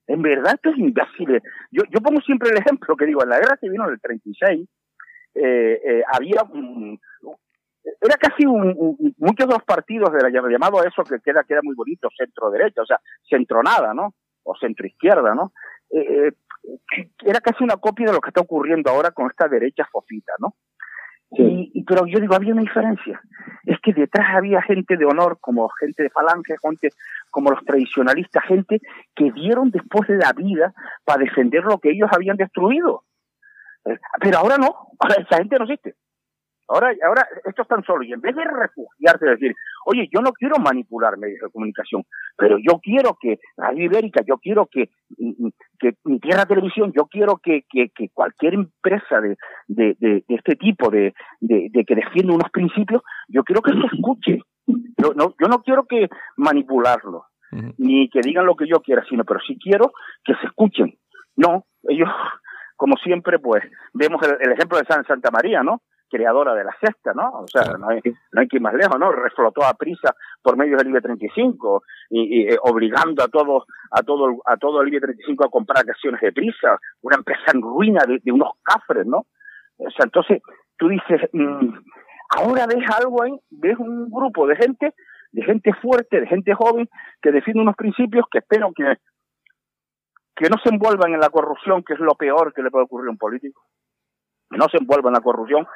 en verdad esto es imbécil. Yo, yo pongo siempre el ejemplo que digo, en la guerra que vino en el 36, eh, eh, había un, era casi un, un- muchos de los partidos de la llam- llamado eso que queda queda muy bonito centro derecha o sea centro nada no o centro izquierda no Eh, era casi una copia de lo que está ocurriendo ahora con esta derecha fofita no y, y- pero yo digo había una diferencia. Es que detrás había gente de honor como gente de falange gente como los tradicionalistas gente que dieron después de la vida para defender lo que ellos habían destruido. Eh, pero ahora no [laughs] ahora esa gente no existe Ahora, ahora estos están solos y en vez de refugiarse, de decir, oye, yo no quiero manipular medios de comunicación, pero yo quiero que Radio Ibérica, yo quiero que, mm, que mi Tierra Televisión, yo quiero que, que, que cualquier empresa de, de, de, de este tipo, de, que defiende unos principios, yo quiero que se escuche. Yo no, yo no quiero que manipularlo, ni que digan lo que yo quiera, sino, pero sí quiero que se escuchen. No, ellos, como siempre, pues, vemos el, el ejemplo de San Santa María, ¿no? Creadora de la cesta, ¿no? O sea, no hay, no hay que ir más lejos, ¿no? Reflotó a prisa por medio del IBE 35 y, y, eh, obligando a todo a todo a todo el IBE 35 a comprar acciones de prisa, una empresa en ruina de, de unos cafres, ¿no? O sea, entonces tú dices, mm, ahora ves algo ahí, ves un grupo de gente, de gente fuerte, de gente joven que defiende unos principios que espero que que no se envuelvan en la corrupción, que es lo peor que le puede ocurrir a un político que no se envuelva en la corrupción,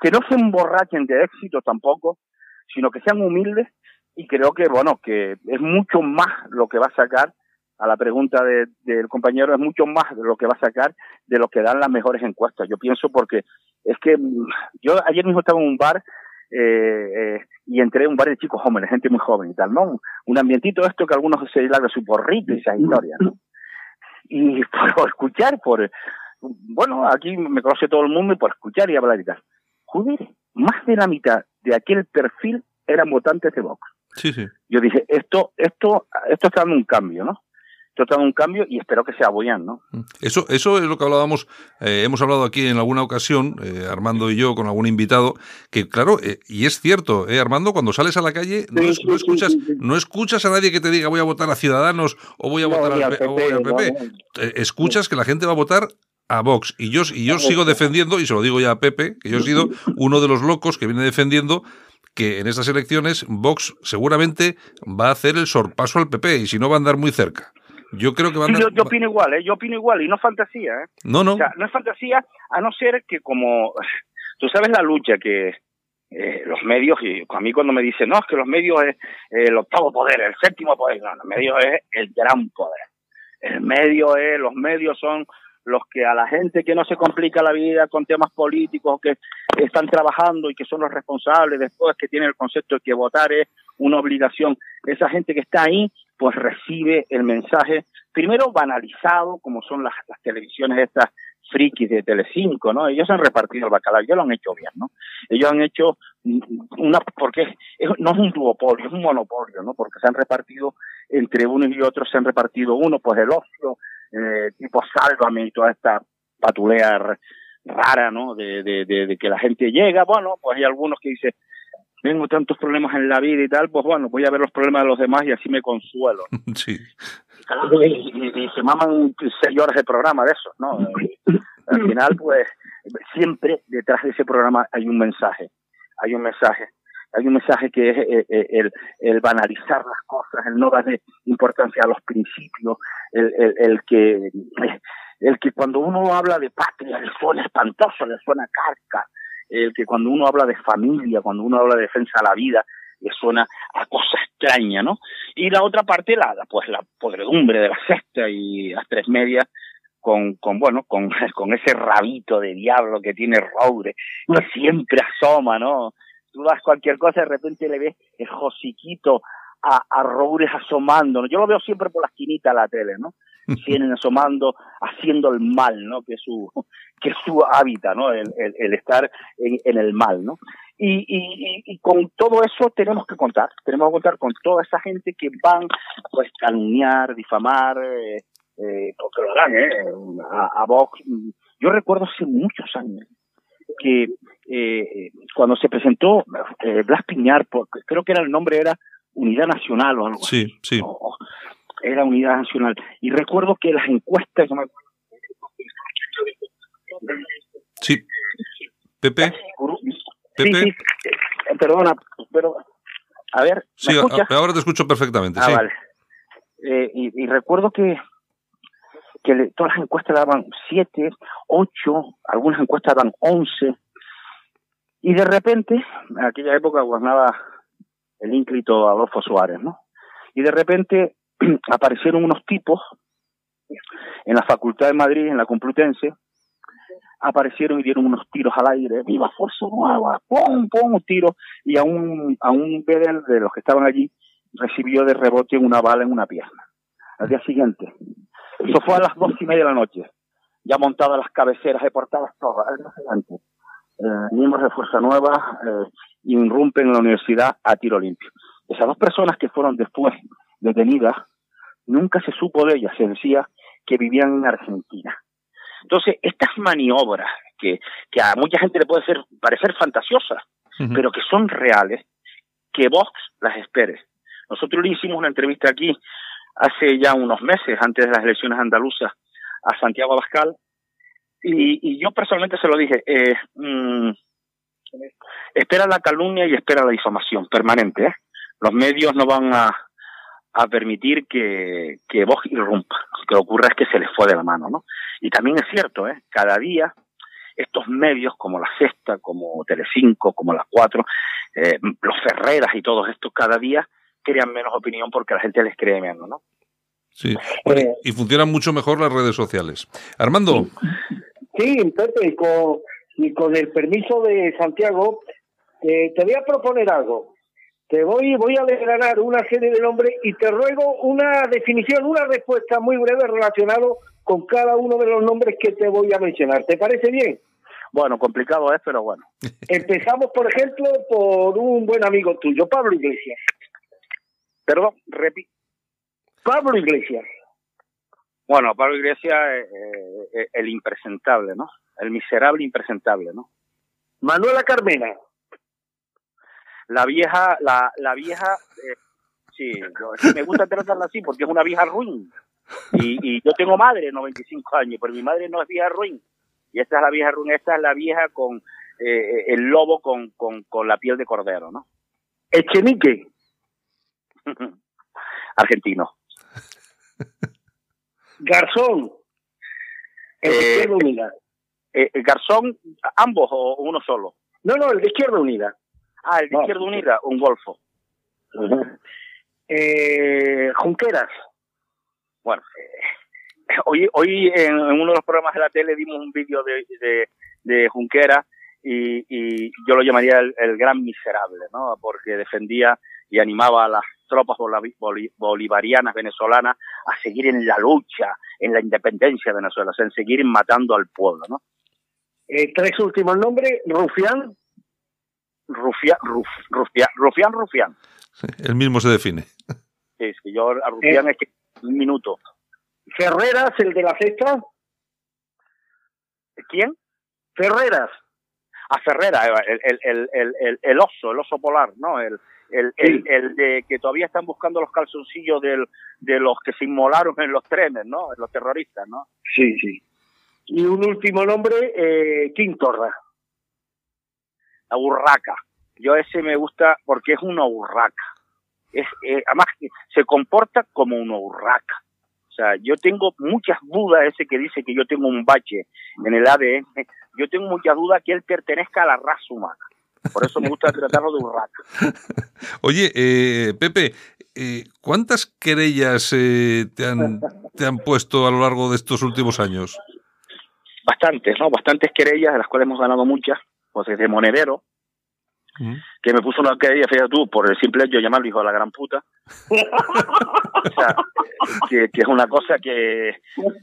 que no se emborrachen de éxito tampoco, sino que sean humildes y creo que, bueno, que es mucho más lo que va a sacar a la pregunta de, del compañero, es mucho más de lo que va a sacar de lo que dan las mejores encuestas. Yo pienso porque es que mm, yo ayer mismo estaba en un bar eh, eh, y entré en un bar de chicos jóvenes, gente muy joven y tal, ¿no? Un ambientito esto que algunos se de su porrito y esas historias, ¿no? Y [laughs] por escuchar, por, bueno, aquí me conoce todo el mundo y por escuchar y hablar y tal. Joder, más de la mitad de aquel perfil eran votantes de Vox. Sí, sí. Yo dije, esto, esto, esto está dando un cambio, ¿no? Esto está dando un cambio y espero que sea Boyan, ¿no? Eso, eso es lo que hablábamos, eh, hemos hablado aquí en alguna ocasión, eh, Armando y yo, con algún invitado, que claro, eh, y es cierto, eh, Armando, cuando sales a la calle no, es- no escuchas, no escuchas a nadie que te diga voy a votar a Ciudadanos o voy a No, votar al, al P- o al PP, PP. no, Escuchas que la gente va a votar a Vox. Y yo, y yo sigo defendiendo, y se lo digo ya a Pepe, que yo he sido [laughs] uno de los locos que viene defendiendo que en estas elecciones Vox seguramente va a hacer el sorpaso al PP y si no va a andar muy cerca. Yo creo que va a Sí, yo, yo opino igual, ¿eh? Yo opino igual y no fantasía, ¿eh? No, no. O sea, no es fantasía a no ser que como... [laughs] Tú sabes la lucha que eh, los medios, y a mí cuando me dicen, no, es que los medios es eh, el octavo poder, el séptimo poder, no, los medios es el gran poder. El medio es, los medios son los que a la gente que no se complica la vida con temas políticos, que están trabajando y que son los responsables, después que tienen el concepto de que votar es una obligación, esa gente que está ahí, pues recibe el mensaje, primero banalizado, como son las, las televisiones estas frikis de Telecinco, ¿no? Ellos han repartido el bacalao, ellos lo han hecho bien, ¿no? Ellos han hecho una, porque es- no es un duopolio, es un monopolio, ¿no? Porque se han repartido entre unos y otros, se han repartido uno, pues el ocio, eh, tipo sálvame y toda esta patulea rara, ¿no? De, de, de, de que la gente llega, bueno, pues hay algunos que dicen, tengo tantos problemas en la vida y tal, pues bueno, voy a ver los problemas de los demás y así me consuelo. [laughs] Sí. Y, y- y se maman seis horas de programa de esos, ¿no? [laughs] Al final, pues, siempre detrás de ese programa hay un mensaje, hay un mensaje, hay un mensaje que es eh, eh, el, el banalizar las cosas, el no darle importancia a los principios, el, el, el que el que cuando uno habla de patria le suena espantoso, le suena carca, el que cuando uno habla de familia, cuando uno habla de defensa a la vida, le suena a cosa extraña, ¿no? Y la otra parte, la, la, pues la podredumbre de la sexta y las tres medias, con, con bueno, con, [laughs] con ese rabito de diablo que tiene Roure, que siempre asoma, ¿no? Tú das cualquier cosa, de repente le ves el josiquito a, a Roures asomando, ¿no? Yo lo veo siempre por la esquinita de la tele, ¿no? [laughs] Vienen asomando, haciendo el mal, ¿no? Que es su, [laughs] que es su hábitat, ¿no? El, el, el estar en, en el mal, ¿no? Y, y, y, y con todo eso tenemos que contar, tenemos que contar con toda esa gente que van pues calumniar, difamar, eh, eh, porque lo harán, ¿eh? A, a Vox. Yo recuerdo hace muchos años que eh, cuando se presentó eh, Blas Piñar, por- creo que era el nombre era Unidad Nacional o algo así, Sí, sí. era Unidad Nacional. Y recuerdo que las encuestas, Sí. Pepe, Sí, Pepe. sí, eh, perdona, pero a ver, ¿me Sí, escuchas? ahora te escucho perfectamente. Ah, sí. vale. Eh, y, y recuerdo que, que le- todas las encuestas daban siete, ocho, algunas encuestas daban once. Y de repente, en aquella época gobernaba el ínclito Adolfo Suárez, ¿no? Y de repente [clears throat] aparecieron unos tipos en la Facultad de Madrid, en la Complutense, aparecieron y dieron unos tiros al aire, ¡viva Fuerza Nueva! ¡Pum, pum! Un tiro, y a un, a un bedel de los que estaban allí recibió de rebote una bala en una pierna. Al día siguiente, eso fue a las dos y media de la noche, ya montadas las cabeceras de portadas todas, siguiente, eh, miembros de Fuerza Nueva eh, irrumpen en la universidad a tiro limpio. Esas dos personas que fueron después detenidas, nunca se supo de ellas, se decía que vivían en Argentina. Entonces, estas maniobras que, que a mucha gente le puede ser, parecer fantasiosas, pero que son reales, que Vox las espere. Nosotros le hicimos una entrevista aquí hace ya unos meses, antes de las elecciones andaluzas, a Santiago Abascal, y, yo personalmente se lo dije, eh, mm, espera la calumnia y espera la difamación permanente. ¿eh? Los medios no van a, a permitir que, que Vox irrumpa. Lo que ocurra es que se les fue de la mano, ¿no? Y también es cierto, ¿eh? Cada día estos medios como La Sexta, como Telecinco, como Las Cuatro, eh, los Ferreras y todos estos cada día crean menos opinión porque la gente les cree menos, ¿no? Sí, Oye, y funcionan mucho mejor las redes sociales. Armando. Sí, Pepe, y con, y con el permiso de Santiago, eh, te voy a proponer algo. Te voy, voy a desgranar una serie de nombres y te ruego una definición, una respuesta muy breve relacionado con cada uno de los nombres que te voy a mencionar. ¿Te parece bien? Bueno, complicado es, pero bueno. [laughs] Empezamos, por ejemplo, por un buen amigo tuyo, Pablo Iglesias. Perdón, repito. Pablo Iglesias. Bueno, Pablo Iglesias, eh, eh, el impresentable, ¿no? El miserable impresentable, ¿no? Manuela Carmena. La vieja, la, la vieja, eh, sí, yo, me gusta tratarla así porque es una vieja ruin. Y, y yo tengo madre, 95 años, pero mi madre no es vieja ruin. Y esta es la vieja ruin, esta es la vieja con eh, el lobo con, con, con la piel de cordero, ¿no? Echenique. [laughs] Argentino. Garzón. El de Eh, Izquierda Unida. Eh, Garzón, ambos o uno solo. No, no, el de Izquierda Unida. Ah, el de No. Izquierda Unida, un golfo. Eh, Junqueras. Bueno, eh, hoy, hoy en, en uno de los programas de la tele dimos un vídeo de, de, de Junquera y, y yo lo llamaría el, el gran miserable, ¿no? Porque defendía y animaba a las tropas bolivarianas venezolanas a seguir en la lucha, en la independencia de Venezuela, o sea, en seguir matando al pueblo, ¿no? Eh, tres últimos nombres, Rufián, Rufia, ruf, Rufián, Rufián, Rufián. Él mismo se define. Sí, es que yo a Rufián es que un minuto. Ferreras, el de la cesta, ¿Quién? Ferreras. a Ferrera, el, el, el, el, el, el oso, el oso polar, ¿no? El, el, el, el de que todavía están buscando los calzoncillos del, de los que se inmolaron en los trenes, ¿no? Los terroristas, ¿no? Sí, sí. Y un último nombre, eh, Quintorra. La urraca. Yo ese me gusta porque es una urraca. Es, eh, además, que se comporta como una urraca. O sea, yo tengo muchas dudas, ese que dice que yo tengo un bache en el ADN, yo tengo muchas dudas que él pertenezca a la raza humana. Por eso me gusta tratarlo de urraca. [laughs] Oye, eh, Pepe, eh, ¿cuántas querellas eh, te, han, te han puesto a lo largo de estos últimos años? Bastantes, ¿no? Bastantes querellas, de las cuales hemos ganado muchas, pues desde Monedero, que me puso una querella, fíjate tú, por el simple hecho de llamarlo hijo de la gran puta. [laughs] o sea, que, que es una cosa que,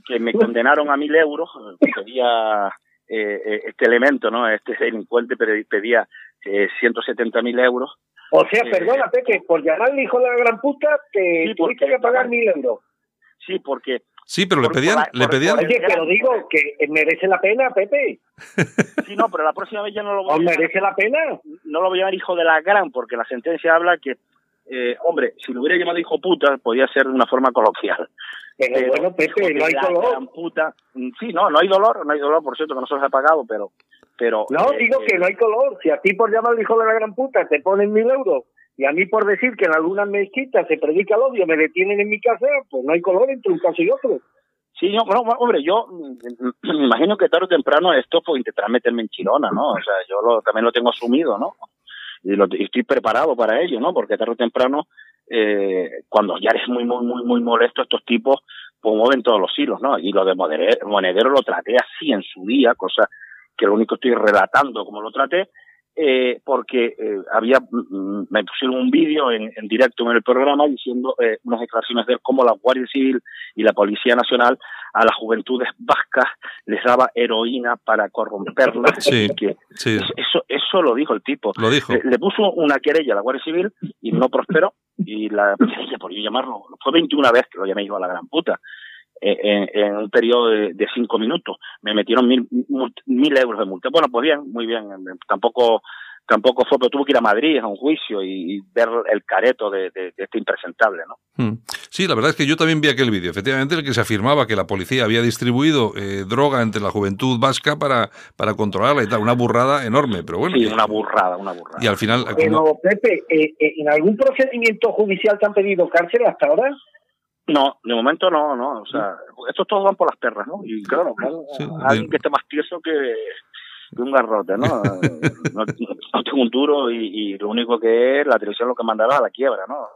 que me condenaron a mil euros, pedía eh, eh, este elemento, ¿no? Este delincuente pedía eh, 170 mil euros. O sea, Eh, perdona, Pepe, por llamarle hijo de la gran puta, te Sí, tuviste que pagar mil euros. Sí, porque Sí, pero le pedían, por- le por- pedían, Oye, pero digo que merece la pena, Pepe. [laughs] sí, no, pero la próxima vez ya no lo voy a ¿O llamar, merece la pena? no lo voy a llamar hijo de la gran, porque la sentencia habla que, eh, hombre, si lo hubiera llamado hijo puta, podía ser de una forma coloquial. Pero, Pero, bueno, Pepe, no hay puta, mm, sí, no, no hay dolor, no hay dolor, por cierto, que no se los ha pagado, pero, pero. No, eh, digo eh, que no hay color. Si a ti por llamarle hijo de la gran puta te ponen mil euros y a mí por decir que en algunas mezquitas se predica el odio me detienen en mi casa, pues no hay color entre un caso y otro. Sí, no, bueno, hombre, yo mm, me [clears throat] imagino que tarde o temprano esto pues intentará meterme en chirona, ¿no? O sea, yo lo, también lo tengo asumido, ¿no? Y, lo, y estoy preparado para ello, ¿no? Porque tarde o temprano, eh, cuando ya eres muy, muy, muy, muy molesto, estos tipos pues mueven todos los hilos, ¿no? Y lo de Monedero, Monedero lo traté así en su día, cosa que lo único estoy relatando como lo traté, eh, porque eh, había mm, me pusieron un vídeo en, en directo en el programa diciendo eh, unas declaraciones de él cómo la Guardia Civil y la Policía Nacional a las juventudes vascas les daba heroína para corromperlas Sí. que sí, eso eso lo dijo el tipo lo dijo. le, le puso una querella a la Guardia Civil y no prosperó y la [laughs] querella por yo llamarlo fue 21 veces que lo llamé yo a la gran puta en, en un periodo de, de cinco minutos me metieron mil, mil, mil euros de multa bueno pues bien muy bien eh, tampoco tampoco fue pero tuve que ir a Madrid a un juicio y, y ver el careto de, de- de este impresentable no Mm. Sí, la verdad es que yo también vi aquel vídeo, efectivamente, en el que se afirmaba que la policía había distribuido eh, droga entre la juventud vasca para, para controlarla y tal, una burrada enorme, pero bueno. sí una burrada una burrada y al final, como- Pero, Pepe, eh, eh, ¿en algún procedimiento judicial te han pedido cárcel hasta ahora? No, de momento no, no. O sea, estos todos van por las perras, ¿no? Y claro, alguien que esté más tieso que, un garrote, [laughs] ¿no? no, tengo un duro y, lo único que es la televisión lo que mandará a la quiebra, ¿no?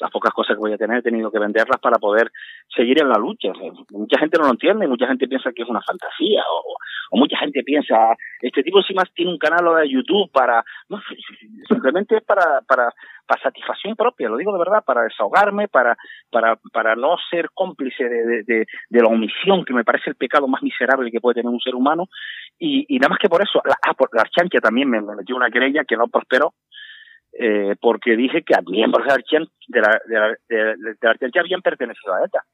Las pocas cosas que voy a tener he tenido que venderlas para poder seguir en la lucha. mucha gente no lo entiende, mucha gente piensa que es una fantasía o, o mucha gente piensa, este tipo encima tiene un canal de YouTube para, no, simplemente es para, para, para satisfacción propia, lo digo de verdad, para desahogarme, para, para, para no ser cómplice de, de, de, la omisión, que me parece el pecado más miserable que puede tener un ser humano, y, y nada más que por eso, la, ah, por también me, metió una querella que no prosperó, eh, porque dije que miembros de de la, de la, habían pertenecido a ETA.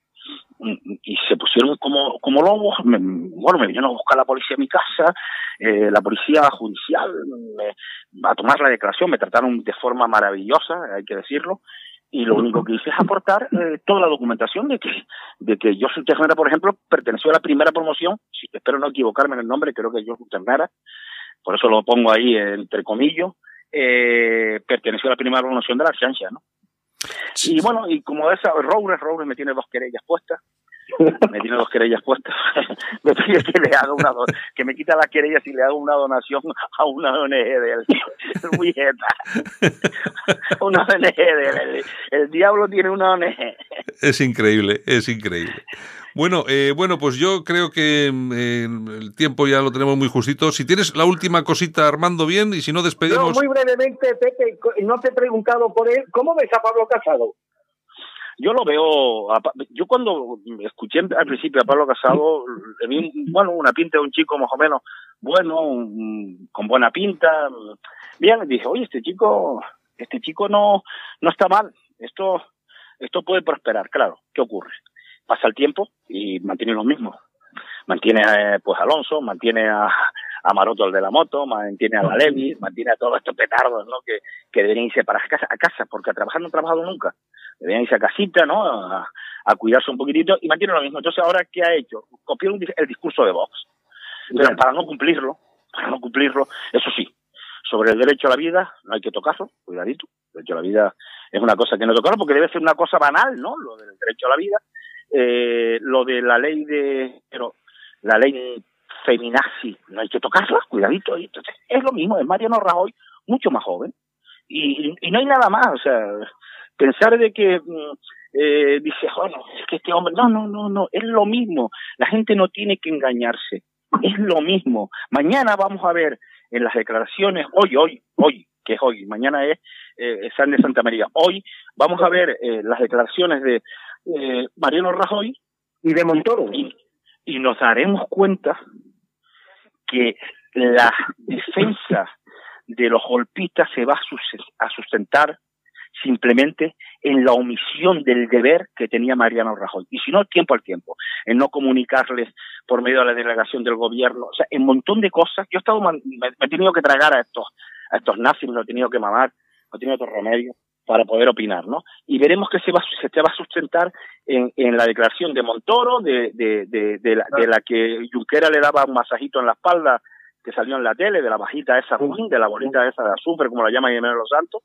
Y se pusieron como, como lobos, me, bueno, me vinieron a buscar la policía a mi casa, eh, la policía judicial, me, a tomar la declaración, me trataron de forma maravillosa, hay que decirlo, y lo único que hice es aportar eh, toda la documentación de que, de que Ternera, por ejemplo, perteneció a la primera promoción, espero no equivocarme en el nombre, creo que Josu Ternera, por eso lo pongo ahí entre comillas, eh, perteneció a la primera promoción de la ciencia, ¿no? Y bueno, y como esa, Robles, Robles me tiene dos querellas puestas. Me tiene dos querellas puestas. [laughs] me pide que le haga una que me quita las querellas y le haga una donación a una ONG de él. [laughs] Muy [laughs] una ONG de él. El diablo tiene una ONG. Es increíble, es increíble. Bueno, eh, bueno, pues yo creo que mm, el tiempo ya lo tenemos muy justito. Si tienes la última cosita, Armando, bien, y si no, despedimos. muy brevemente, Pepe, no te he preguntado por él. ¿Cómo ves a Pablo Casado? Yo lo veo, yo cuando escuché al principio a Pablo Casado, le vi, bueno, una pinta de un chico más o menos bueno, con buena pinta. Bien, dije, oye, este chico, este chico no, no está mal. Esto, esto puede prosperar, claro. ¿Qué ocurre? pasa el tiempo y mantiene lo mismo. Mantiene pues Alonso, mantiene a, a Maroto el de la moto, mantiene a la Levi, mantiene a todos estos petardos, ¿no? Que, que deberían irse para casa, a casa, porque a trabajar no han trabajado nunca. Deberían irse a casita, ¿no? A, cuidarse un poquitito y mantiene lo mismo. Entonces, ¿ahora qué ha hecho? Copió el discurso de Vox. Pero para no cumplirlo, [laughs] para no cumplirlo, eso sí, sobre el derecho a la vida no hay que tocarlo, cuidadito. El derecho a la vida es una cosa que no tocarlo porque debe ser una cosa banal, ¿no? Lo del derecho a la vida eh, lo de la ley de, pero la ley feminazi, no hay que tocarla, cuidadito. Entonces, es lo mismo, es Mariano Rajoy, mucho más joven. Y, y no hay nada más, o sea, pensar de que mm, eh, dice, bueno, es que este hombre, no, no, no, no, es lo mismo. La gente no tiene que engañarse, es lo mismo. Mañana vamos a ver en las declaraciones, hoy, hoy, hoy, que es hoy, mañana es eh, San de Santa María, hoy vamos a ver eh, las declaraciones de eh, Mariano Rajoy y de Montoro. Y, nos daremos cuenta que la defensa de los golpistas se va a sustentar simplemente en la omisión del deber que tenía Mariano Rajoy. Y si no, tiempo al tiempo, en no comunicarles por medio de la delegación del gobierno, o sea, en un montón de cosas. Yo he estado, me, he tenido que tragar a estos, a estos nazis, me lo he tenido que mamar, no he tenido otro remedio para poder opinar, ¿no? Y veremos que se va, se va a sustentar en, en la declaración de Montoro, de, de, de, de, la, de la que Junquera le daba un masajito en la espalda que salió en la tele, de la bajita esa de la bolita esa de azufre, como la llama Jiménez Los Santos,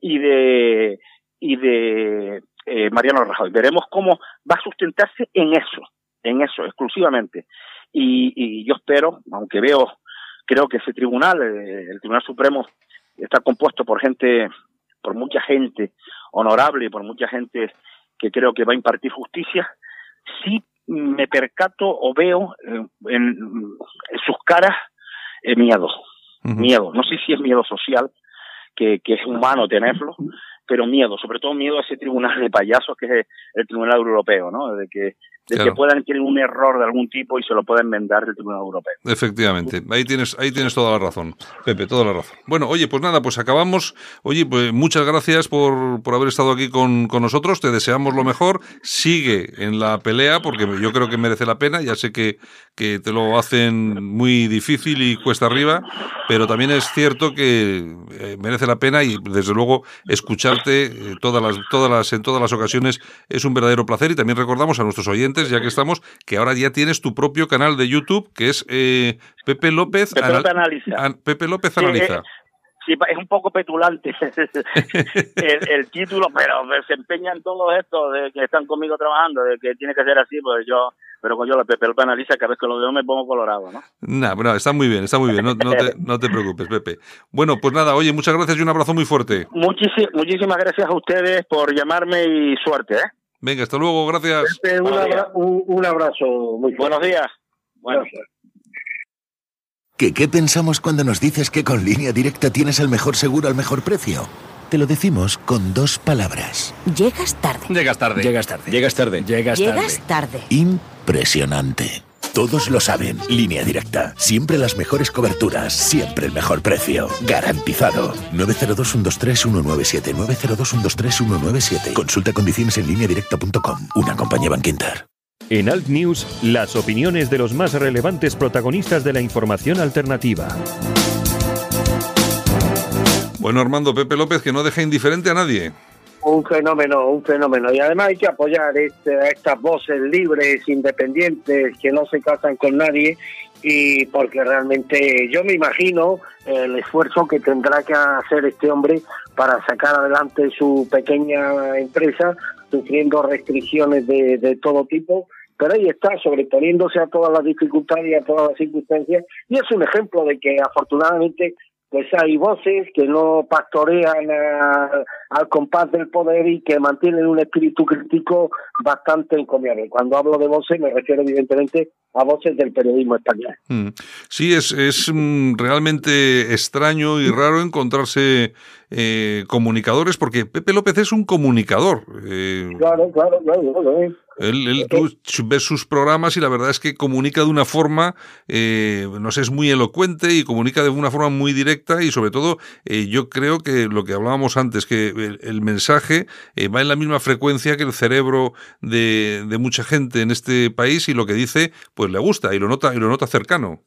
y de, y de eh, Mariano Rajoy. Veremos cómo va a sustentarse en eso, en eso, exclusivamente. Y, y yo espero, aunque veo, creo que ese tribunal, eh, el Tribunal Supremo, está compuesto por gente por mucha gente honorable, por mucha gente que creo que va a impartir justicia, sí me percato o veo eh, en, sus caras eh, miedo, miedo. No sé si es miedo social, que, que es humano tenerlo, pero miedo, sobre todo miedo a ese tribunal de payasos que es el Tribunal Europeo, ¿no? De que de que puedan tener un error de algún tipo y se lo puedan enmendar del Tribunal Europeo. Efectivamente, ahí tienes, ahí tienes toda la razón, Pepe, toda la razón. Bueno, oye, pues nada, pues acabamos. Oye, pues muchas gracias por, por haber estado aquí con, con, nosotros, te deseamos lo mejor, sigue en la pelea porque yo creo que merece la pena, ya sé que, que te lo hacen muy difícil y cuesta arriba, pero también es cierto que eh, merece la pena y desde luego escucharte eh, todas las, todas las, en todas las ocasiones es un verdadero placer y también recordamos a nuestros oyentes ya que estamos, que ahora ya tienes tu propio canal de YouTube, que es eh, Pepe López, Pepe López Analiza. Pepe López Analiza. sí, es un poco petulante [laughs] el, título, pero se empeña en todo esto de que están conmigo trabajando, de que tiene que ser así, pues yo, pero con yo la Pepe López analiza, cada vez que lo veo me pongo colorado, ¿no? Nah, pero está muy bien, está muy bien, no, te, [laughs] no te preocupes, Pepe. Bueno, pues nada, oye, muchas gracias y un abrazo muy fuerte. muchísimas gracias a ustedes por llamarme y suerte, ¿eh? Venga, hasta luego, gracias. un, abrazo muy Buenos días. ¿Qué, ¿Qué pensamos cuando nos dices que con línea directa tienes el mejor seguro al mejor precio? Te lo decimos con dos palabras. Llegas tarde. Llegas tarde. Llegas tarde. Llegas tarde. Llegas tarde. Llegas tarde. Impresionante. Todos lo saben. Línea directa. Siempre las mejores coberturas. Siempre el mejor precio. Garantizado. 902-123-197. 902-123-197. Consulta condiciones en línea directa.com. Una compañía Banquinter. En Alt News, las opiniones de los más relevantes protagonistas de la información alternativa. Bueno, Armando Pepe López, que no deja indiferente a nadie. Un fenómeno, un fenómeno. Y además hay que apoyar este, estas voces libres, independientes, que no se casan con nadie, y porque realmente yo me imagino el esfuerzo que tendrá que hacer este hombre para sacar adelante su pequeña empresa, sufriendo restricciones de, de todo tipo, pero ahí está, sobreponiéndose a todas las dificultades y a todas las circunstancias, y es un ejemplo de que afortunadamente pues hay voces que no pastorean al compás del poder y que mantienen un espíritu crítico bastante encomiable. Cuando hablo de voces me refiero evidentemente a voces del periodismo español. Mm. Sí, es, es mm, realmente extraño y raro encontrarse eh, comunicadores, porque Pepe López es un comunicador. Eh, claro, claro, claro. Él, él tú ves sus programas y la verdad es que comunica de una forma, eh, no sé, es muy elocuente y comunica de una forma muy directa y sobre todo eh, yo creo que lo que hablábamos antes, que el, mensaje eh, va en la misma frecuencia que el cerebro de, de, mucha gente en este país y lo que dice pues le gusta y lo nota, y lo nota cercano.